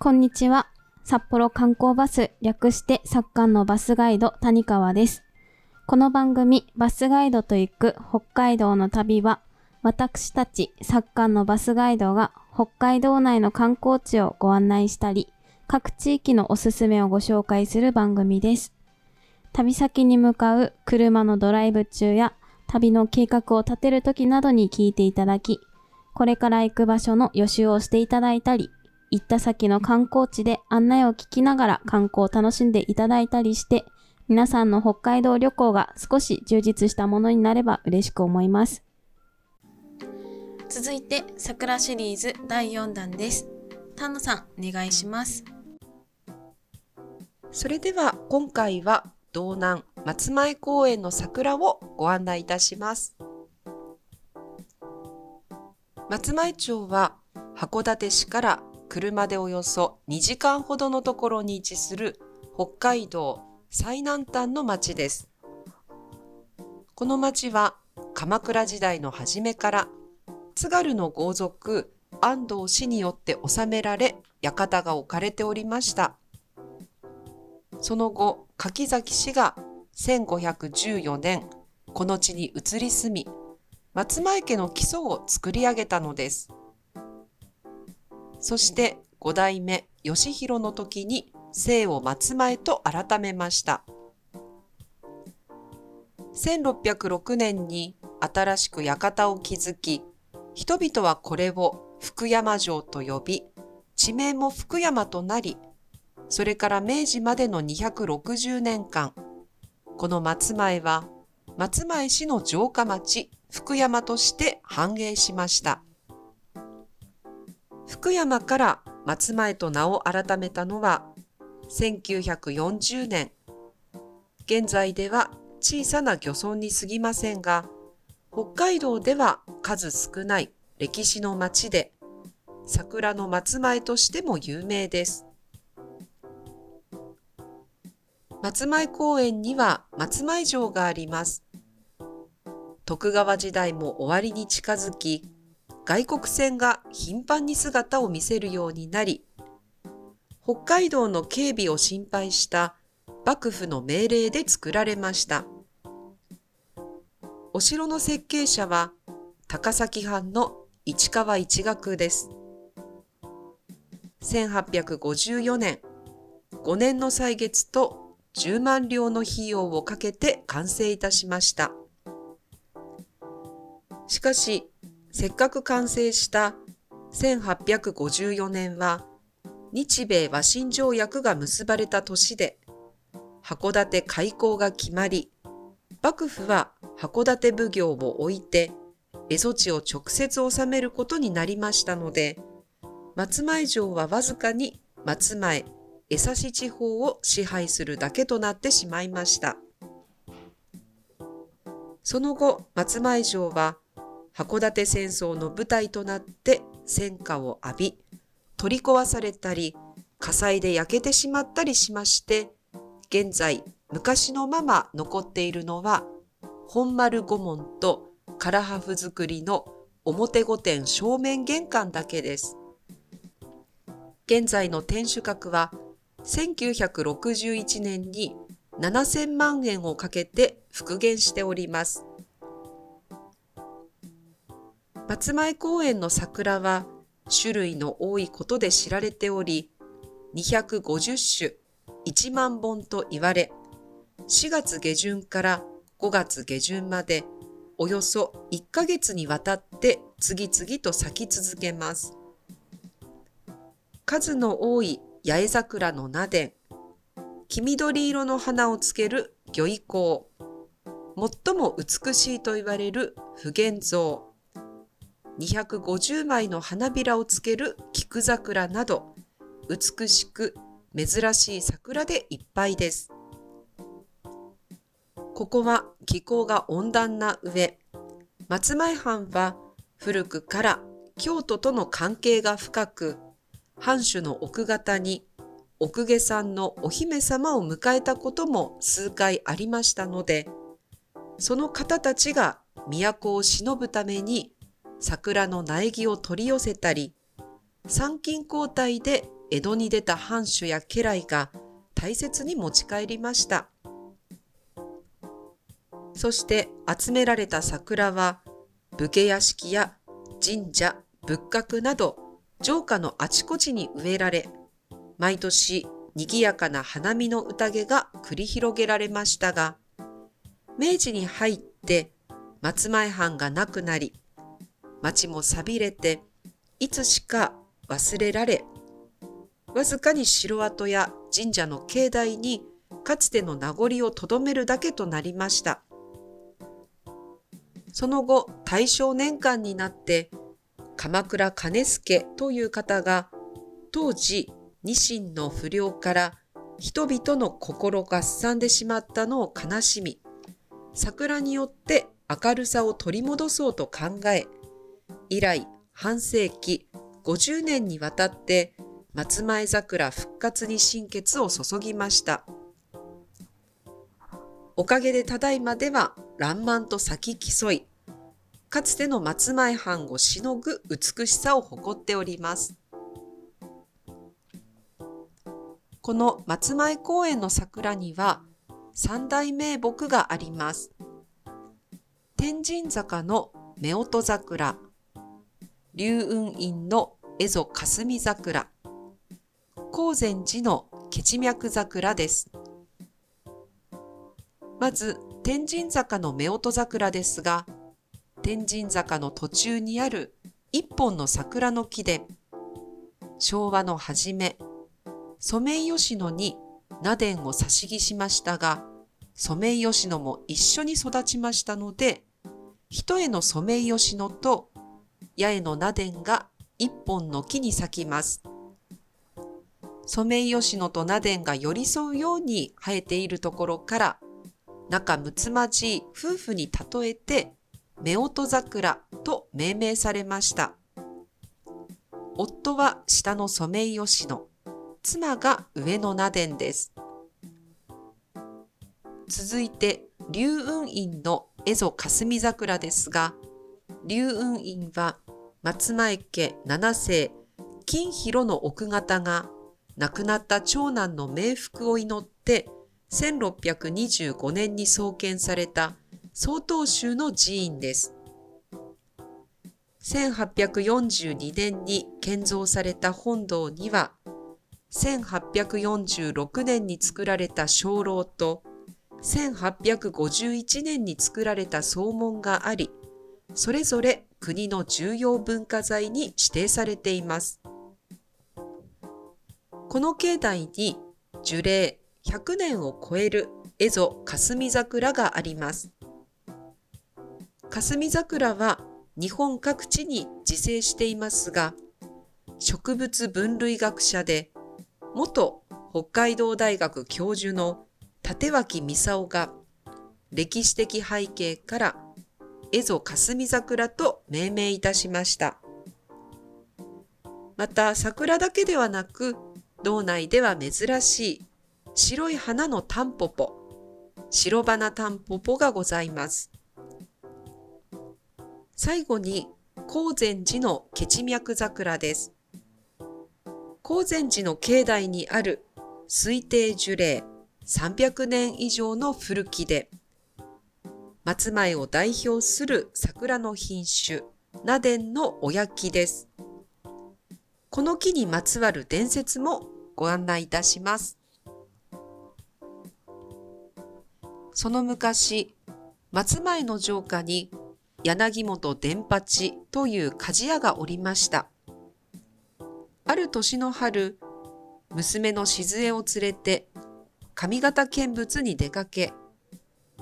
こんにちは。札幌観光バス略して作家のバスガイド谷川です。この番組バスガイドと行く北海道の旅は私たち作家のバスガイドが北海道内の観光地をご案内したり各地域のおすすめをご紹介する番組です。旅先に向かう車のドライブ中や旅の計画を立てる時などに聞いていただきこれから行く場所の予習をしていただいたり行った先の観光地で案内を聞きながら観光を楽しんでいただいたりして、皆さんの北海道旅行が少し充実したものになれば嬉しく思います。続いて、桜シリーズ第4弾です。丹野さん、お願いします。それでは今回は道南松前公園の桜をご案内いたします。松前町は函館市から車でおよそ2時間ほどのところに位置する北海道最南端の町です。この町は鎌倉時代の初めから津軽の豪族安藤氏によって治められ館が置かれておりました。その後、柿崎氏が1514年、この地に移り住み、松前家の基礎を作り上げたのです。そして五代目義弘の時に姓を松前と改めました。1606年に新しく館を築き、人々はこれを福山城と呼び、地名も福山となり、それから明治までの260年間、この松前は松前市の城下町福山として繁栄しました。福山から松前と名を改めたのは1940年。現在では小さな漁村に過ぎませんが、北海道では数少ない歴史の町で、桜の松前としても有名です。松前公園には松前城があります。徳川時代も終わりに近づき、外国船が頻繁に姿を見せるようになり、北海道の警備を心配した幕府の命令で作られました。お城の設計者は高崎藩の市川一学です。1854年、5年の歳月と10万両の費用をかけて完成いたしました。しかし、せっかく完成した1854年は、日米和親条約が結ばれた年で、函館開港が決まり、幕府は函館奉行を置いて、蝦夷地を直接治めることになりましたので、松前城はわずかに松前、江差地方を支配するだけとなってしまいました。その後、松前城は函館戦争の舞台となって戦火を浴び、取り壊されたり、火災で焼けてしまったりしまして、現在、昔のまま残っているのは、本丸御門と唐破風造りの表御殿正面玄関だけです。現在の天守閣は、1961年に7000万円をかけて復元しております。松前公園の桜は種類の多いことで知られており、250種1万本と言われ、4月下旬から5月下旬までおよそ1ヶ月にわたって次々と咲き続けます。数の多い八重桜の名殿、黄緑色の花をつける魚意光、最も美しいと言われる普賢像、250枚の花びらをつける菊桜など、美しく珍しい桜でいっぱいです。ここは気候が温暖な上、松前藩は古くから京都との関係が深く、藩主の奥方に奥下さんのお姫様を迎えたことも数回ありましたので、その方たちが都を忍ぶために桜の苗木を取り寄せたり、参勤交代で江戸に出た藩主や家来が大切に持ち帰りました。そして集められた桜は武家屋敷や神社、仏閣など城下のあちこちに植えられ、毎年賑やかな花見の宴が繰り広げられましたが、明治に入って松前藩がなくなり、町も錆びれて、いつしか忘れられ、わずかに城跡や神社の境内にかつての名残をとどめるだけとなりました。その後、大正年間になって、鎌倉兼助という方が、当時、ニシンの不良から人々の心がすさんでしまったのを悲しみ、桜によって明るさを取り戻そうと考え、以来半世紀50年にわたって松前桜復活に心血を注ぎました。おかげでただいまでは爛漫と咲き競い、かつての松前藩をしのぐ美しさを誇っております。この松前公園の桜には三大名木があります。天神坂の夫婦桜、龍雲院の蝦夷霞桜、高禅寺のケチ脈桜です。まず、天神坂の夫婦桜ですが、天神坂の途中にある一本の桜の木で、昭和の初め、ソメイヨシノに名伝を差し木しましたが、ソメイヨシノも一緒に育ちましたので、一重のソメイヨシノと八重の名伝が一本の木に咲きます。ソメイヨシノと名伝が寄り添うように生えているところから、仲睦まじい夫婦に例えて夫婦桜と命名されました。夫は下のソメイヨシノ、妻が上の名伝です。続いて、龍雲院の蝦夷霞桜ですが、龍雲院は松前家七世金広の奥方が亡くなった長男の冥福を祈って1625年に創建された曹洞宗の寺院です。1842年に建造された本堂には、1846年に作られた鐘楼と、1851年に作られた総門があり、それぞれ国の重要文化財に指定されています。この境内に樹齢100年を超える蝦夷霞桜があります。霞桜は日本各地に自生していますが、植物分類学者で、元北海道大学教授の立脇勲が歴史的背景から蝦夷霞桜と命名いたしました。また桜だけではなく、道内では珍しい白い花のタンポポ、白花タンポポがございます。最後に、高禅寺のケチ脈桜です。高禅寺の境内にある推定樹齢300年以上の古木で、松前を代表する桜の品種、ナデンのおやきです。この木にまつわる伝説もご案内いたします。その昔、松前の城下に柳本伝八という鍛冶屋がおりました。ある年の春、娘の静江を連れて上方見物に出かけ、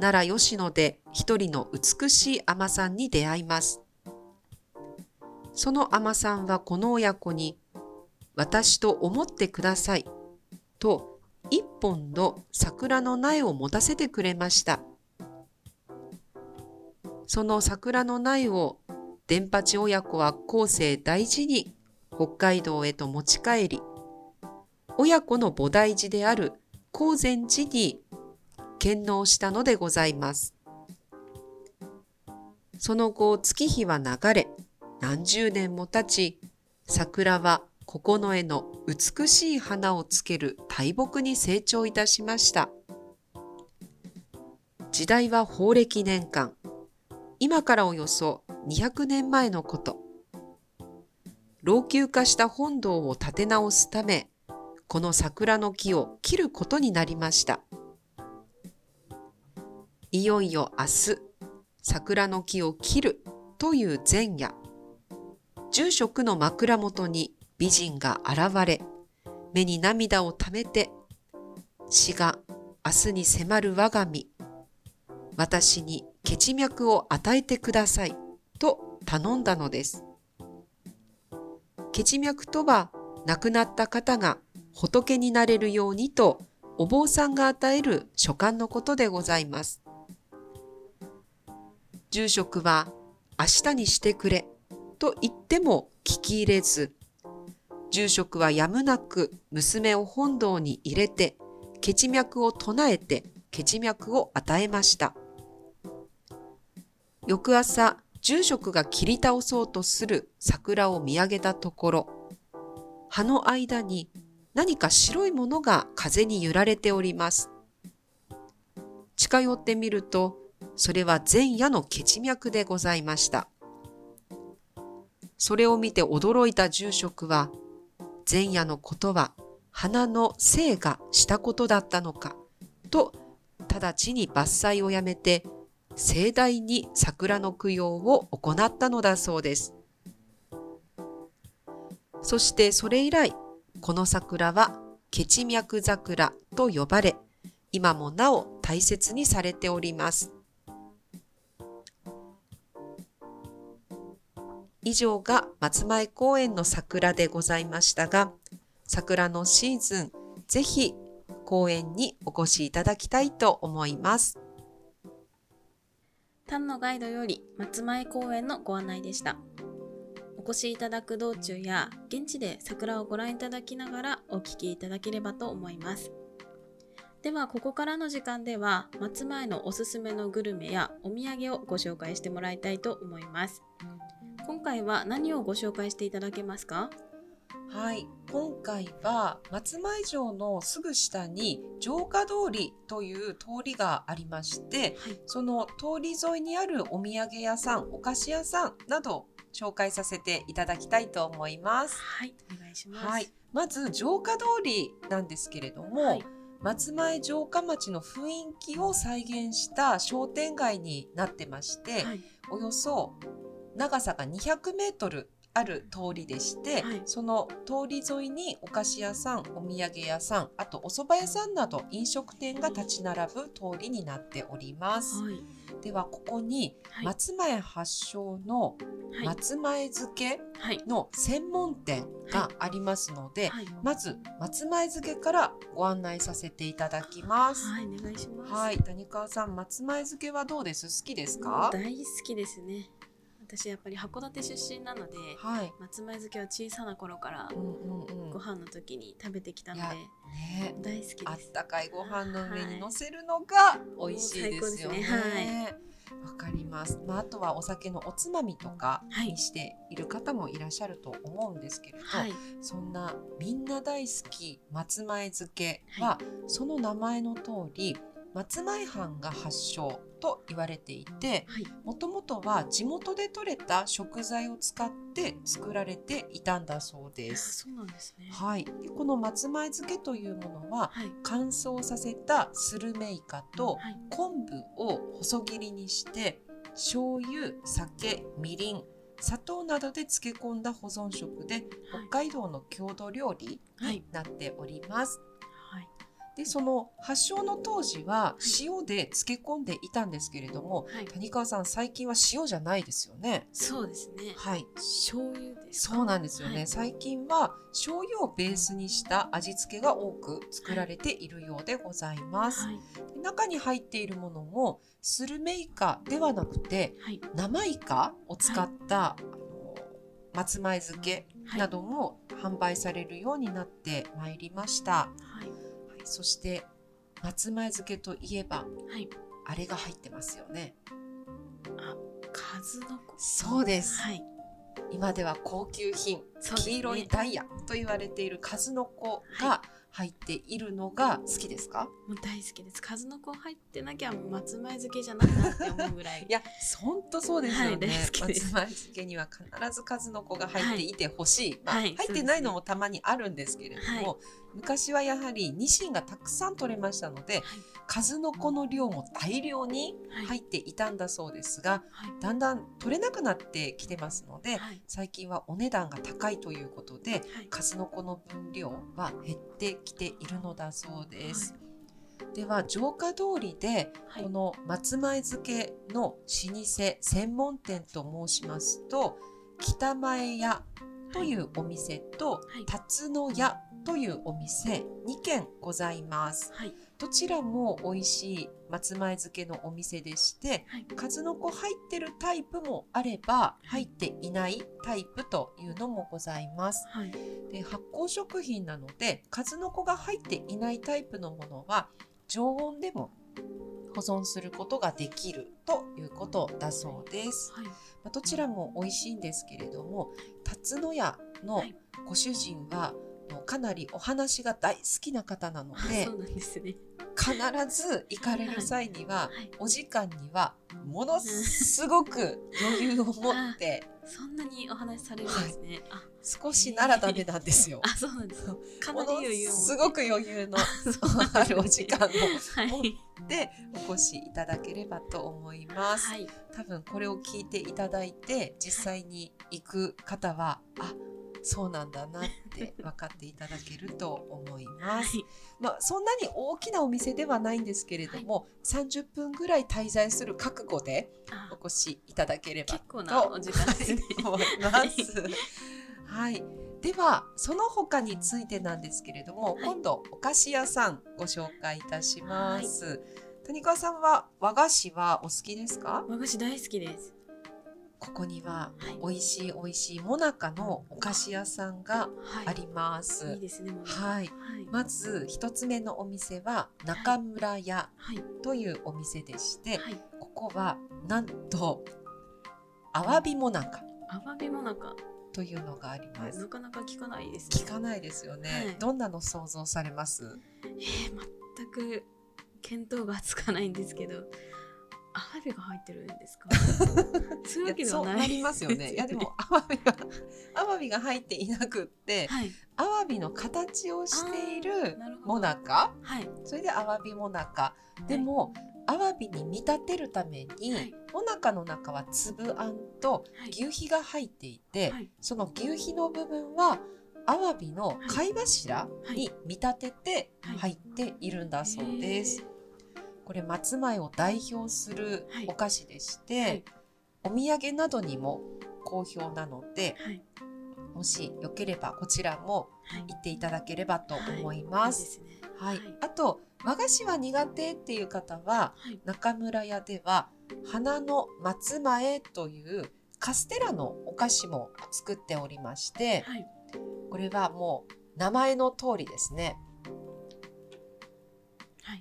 奈良吉野で一人の美しい尼さんに出会います。その尼さんはこの親子に、私と思ってください、と一本の桜の苗を持たせてくれました。その桜の苗を伝八親子は後世大事に北海道へと持ち帰り、親子の菩提寺である高禅寺に献納したのでございます。その後月日は流れ、何十年も経ち、桜は九重の美しい花をつける大木に成長いたしました。時代は法暦年間。今からおよそ200年前のこと。老朽化した本堂を建て直すため、この桜の木を切ることになりました。いよいよ明日、桜の木を切るという前夜。住職の枕元に美人が現れ、目に涙をためて、死が明日に迫る我が身、私に血脈を与えてくださいと頼んだのです。血脈とは亡くなった方が仏になれるようにとお坊さんが与える書簡のことでございます。住職は明日にしてくれと言っても聞き入れず、住職はやむなく娘を本堂に入れて、血脈を唱えて血脈を与えました。翌朝、住職が切り倒そうとする桜を見上げたところ、葉の間に何か白いものが風に揺られております。近寄ってみると、それは前夜の血脈でございました。それを見て驚いた住職は、前夜のことは花の生がしたことだったのか、と直ちに伐採をやめて、盛大に桜の供養を行ったのだそうです。そしてそれ以来、この桜は血脈桜と呼ばれ、今もなお大切にされております。以上が松前公園の桜でございましたが、桜のシーズン、ぜひ公園にお越しいただきたいと思います。丹野ガイドより松前公園のご案内でした。お越しいただく道中や現地で桜をご覧いただきながらお聞きいただければと思います。ではここからの時間では松前のおすすめのグルメやお土産をご紹介してもらいたいと思います。今回は何をご紹介していただけますか？はい、今回は松前城のすぐ下に城下通りという通りがありまして、はい。その通り沿いにあるお土産屋さん、お菓子屋さんなど紹介させていただきたいと思います。はい、お願いします。はい、まず城下通りなんですけれども、はい松前城下町の雰囲気を再現した商店街になってまして、はい。およそ長さが200メートルある通りでして、はいその通り沿いにお菓子屋さん、お土産屋さん、あとお蕎麦屋さんなど飲食店が立ち並ぶ通りになっております。はい。ではここにはい。松前発祥のはい。松前漬けはい。の専門店がありますので、はい。まず松前漬けからご案内させていただきます。はい、お願いします。はい、谷川さん、松前漬けはどうです？好きですか？大好きですね。私やっぱり函館出身なので、はい。松前漬けは小さな頃から。ご飯の時に食べてきたのでね、大好きです。あったかいご飯の上に乗せるのが美味しいですよね。もう最高ですねわかります。まあ、あとはお酒のおつまみとかはいにしている方もいらっしゃると思うんですけれど、はい。そんなみんな大好き松前漬けは、その名前の通り松前藩が発祥と言われていてはい。もともとは地元で採れた食材を使って作られていたんだそうであす。そうなんですね。はい、でこの松前漬けというものははい。乾燥させたスルメイカとはい。昆布を細切りにして醤油酒みりん砂糖などで漬け込んだ保存食で北海道の郷土料理になっております。はい。でその発祥の当時は塩で漬け込んでいたんですけれども、はい。谷川さん最近は塩じゃないですよね。そうですね。はい、醤油ですか？そうなんですよね、はい最近は醤油をベースにした味付けが多く作られているようでございます。はい。で中に入っているものもスルメイカではなくてはい。生イカを使った、松前漬けはい。なども販売されるようになってまいりました。はい。はい、そして松前漬けといえばはい。あれが入ってますよね。数の子。そうです。はい。今では高級品、ね黄色いダイヤと言われている数の子はが入っているのが好きですか、もう大好きです数の子入ってなきゃ松前漬けじゃないなって思うぐらい いや、本当そうですよね。はい松前漬けには必ず数の子が入っていてほしい。まあはい入ってないのもたまにあるんですけれども、は昔はやはりニシンがたくさん取れましたので、数の子の量も大量にはい。入っていたんだそうですが、はい。だんだん取れなくなってきてますので、はい。最近はお値段が高いということで、はい。数の子の分量は減ってきているのだそうです。では城下通りではい。この松前漬けの老舗専門店と申しますと北前屋というお店とはい。辰野屋というお店2軒ございます。はいどちらも美味しい松前漬けのお店でしてはい数の子入ってるタイプもあれば入っていないタイプというのもございます。はいで発酵食品なので数の子が入っていないタイプのものは常温でも保存することができるということだそうです。はいまあどちらも美味しいんですけれども辰野屋のはいご主人はもうかなりお話が大好きな方なのでそうなんですね。必ず行かれる際にははいお時間にはものすごく余裕を持って そんなにお話しされるんですね、あ少しならダメなんですよ。あそうなんです。かなり余裕すごく余裕のあるお時間をはい。でお越しいただければと思います。はい。多分これを聞いていただいて実際に行く方はあそうなんだなって 分かっていただけると思います。はいまあそんなに大きなお店ではないんですけれども、30分ぐらい滞在する覚悟であお越しいただければ結構なお時間ですね思います。はい。ではその他についてなんですけれども、はい今度お菓子屋さんご紹介いたします。谷川さんは和菓子はお好きですか？和菓子大好きですここにははい。美味しい美味しいもなかのお菓子屋さんがはい。あります。いいですねはい。はい。まず一つ目のお店は中村屋はい。というお店でして、はい。ここはなんとアワビもなかアワビもなんか。というのがあります。なかなか聞かないですね。聞かないですよね、はい。どんなの想像されます？えー、全く見当がつかないんですけどアワビが入ってるんですか？そうい。うわけではないりますよね。いやでもアワビがアワビが入っていなくってはい。アワビの形をしているもなかはい。それでアワビもなかでも、アワビに見立てるために、はい。もなかの中は粒あんとはい。牛皮が入っていて、はい。その牛皮の部分はアワビの貝柱に見立ててはい。入っているんだそうです。へこれ松前を代表するはい。お菓子でして、はい。お土産などにも好評なのではい。もしよければこちらもはい。行っていただければと思いいいます。はい、はい。あと和菓子は苦手っていう方ははい。中村屋では花の松前というカステラのお菓子も作っておりましてはい。これはもう名前の通りですね。はい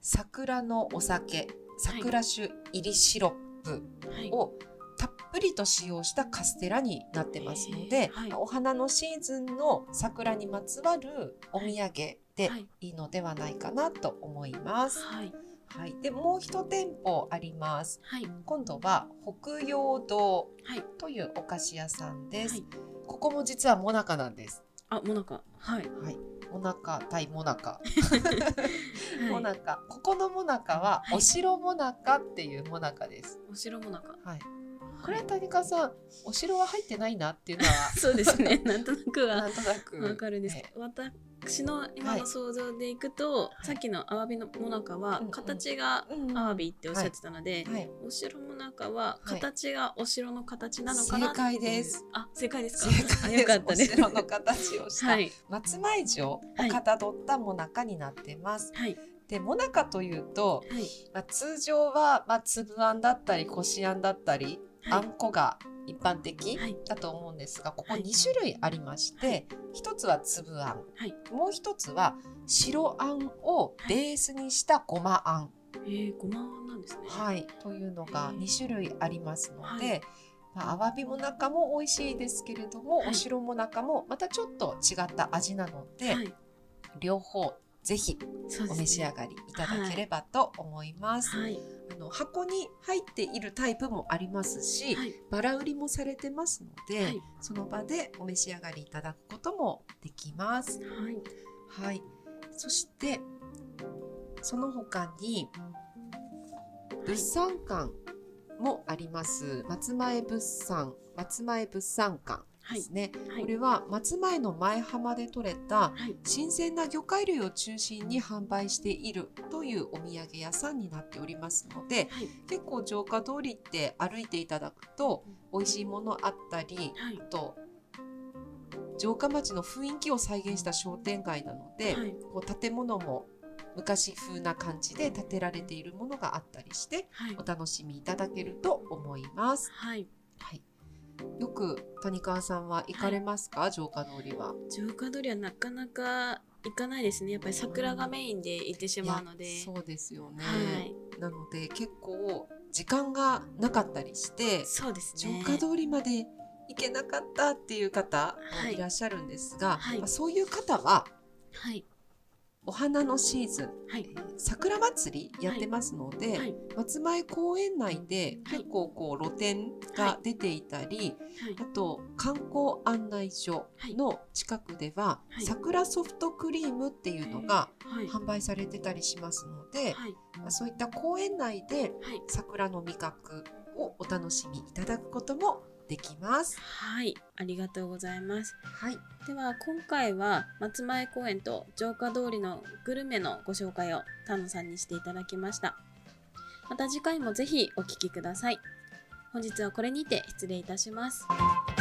桜のお酒桜酒入りシロップはい。をたっぷりと使用したカステラになってますので、お花のシーズンの桜にまつわるお土産ではい。いいのではないかなと思います。はい。はい、でもう一店舗あります。はい。今度は北洋堂はい。というお菓子屋さんです。はい。ここも実はモナカなんです。あもなかはい。はい、モナカ対モナカ。はいモナカ。ここのモナカはお城モナカっていうモナカです。お城もなかはい。これは谷川さん、お城は入ってないなっていうのはそうですねなんとなくはなんとなくわかるんですけど、私の今の想像でいくと、い。さっきのアワビのもなかは形がアワビっておっしゃってたので、はい、お城もなかははい。形がお城の形なのかな正解です。あ正解ですか？よかったですお城の形をした、はい。松前城をかたどったもなかになってます。はい。で、もなかというと、はい。まあ、通常は、まあ、粒あんだったりこしあんだったり、あはい。んこが一般的はい。だと思うんですが、ここはい。2種類ありまして、一つは粒あん、はい。もう一つは白あんをベースにしたごまあん、えー、ごまなんですね。はい、というのがへー。2種類ありますので、はい。まあ、アワビも中も美味しいですけれども、はい。お城も中もまたちょっと違った味なので、はい。両方ぜひお召し上がりいただければと思います。はい。あの箱に入っているタイプもありますし、はい。バラ売りもされてますので、はいその場でお召し上がりいただくこともできます。はい。はい。そしてその他に物産館もあります。松前物産松前物産館ですね。はいこれは松前の前浜で採れたはい。新鮮な魚介類を中心に販売しているというお土産屋さんになっておりますのではい。結構城下通りって歩いていただくと美味しいものあったりはいあ。と城下町の雰囲気を再現した商店街なので、はい。こう建物も昔風な感じで建てられているものがあったりしてはいお。楽しみいただけると思います。はい。はい、よく谷川さんは行かれますか、城下通りは。城下通りはなかなか行かないですね。やっぱり桜がメインで行ってしまうので。いやそうですよね。はい。なので結構時間がなかったりしてそうです城ね。下通りまで行けなかったっていう方はいいらっしゃるんですが、はいまあそういう方ははい。お花のシーズン、はいえ。ー桜祭りやってますので、はい。松前公園内ではい結構こう露店が出ていたり、はいあ。と観光案内所の近くでは、はい桜ソフトクリームっていうのがはい。販売されてたりしますので、はい。まあそういった公園内ではい。桜の味覚をお楽しみいただくこともできます。はい。ありがとうございます。はい、では今回は松前公園と城下通りのグルメのご紹介を丹野さんにしていただきましたまた次回もぜひお聞きください本日はこれにて失礼いたしますは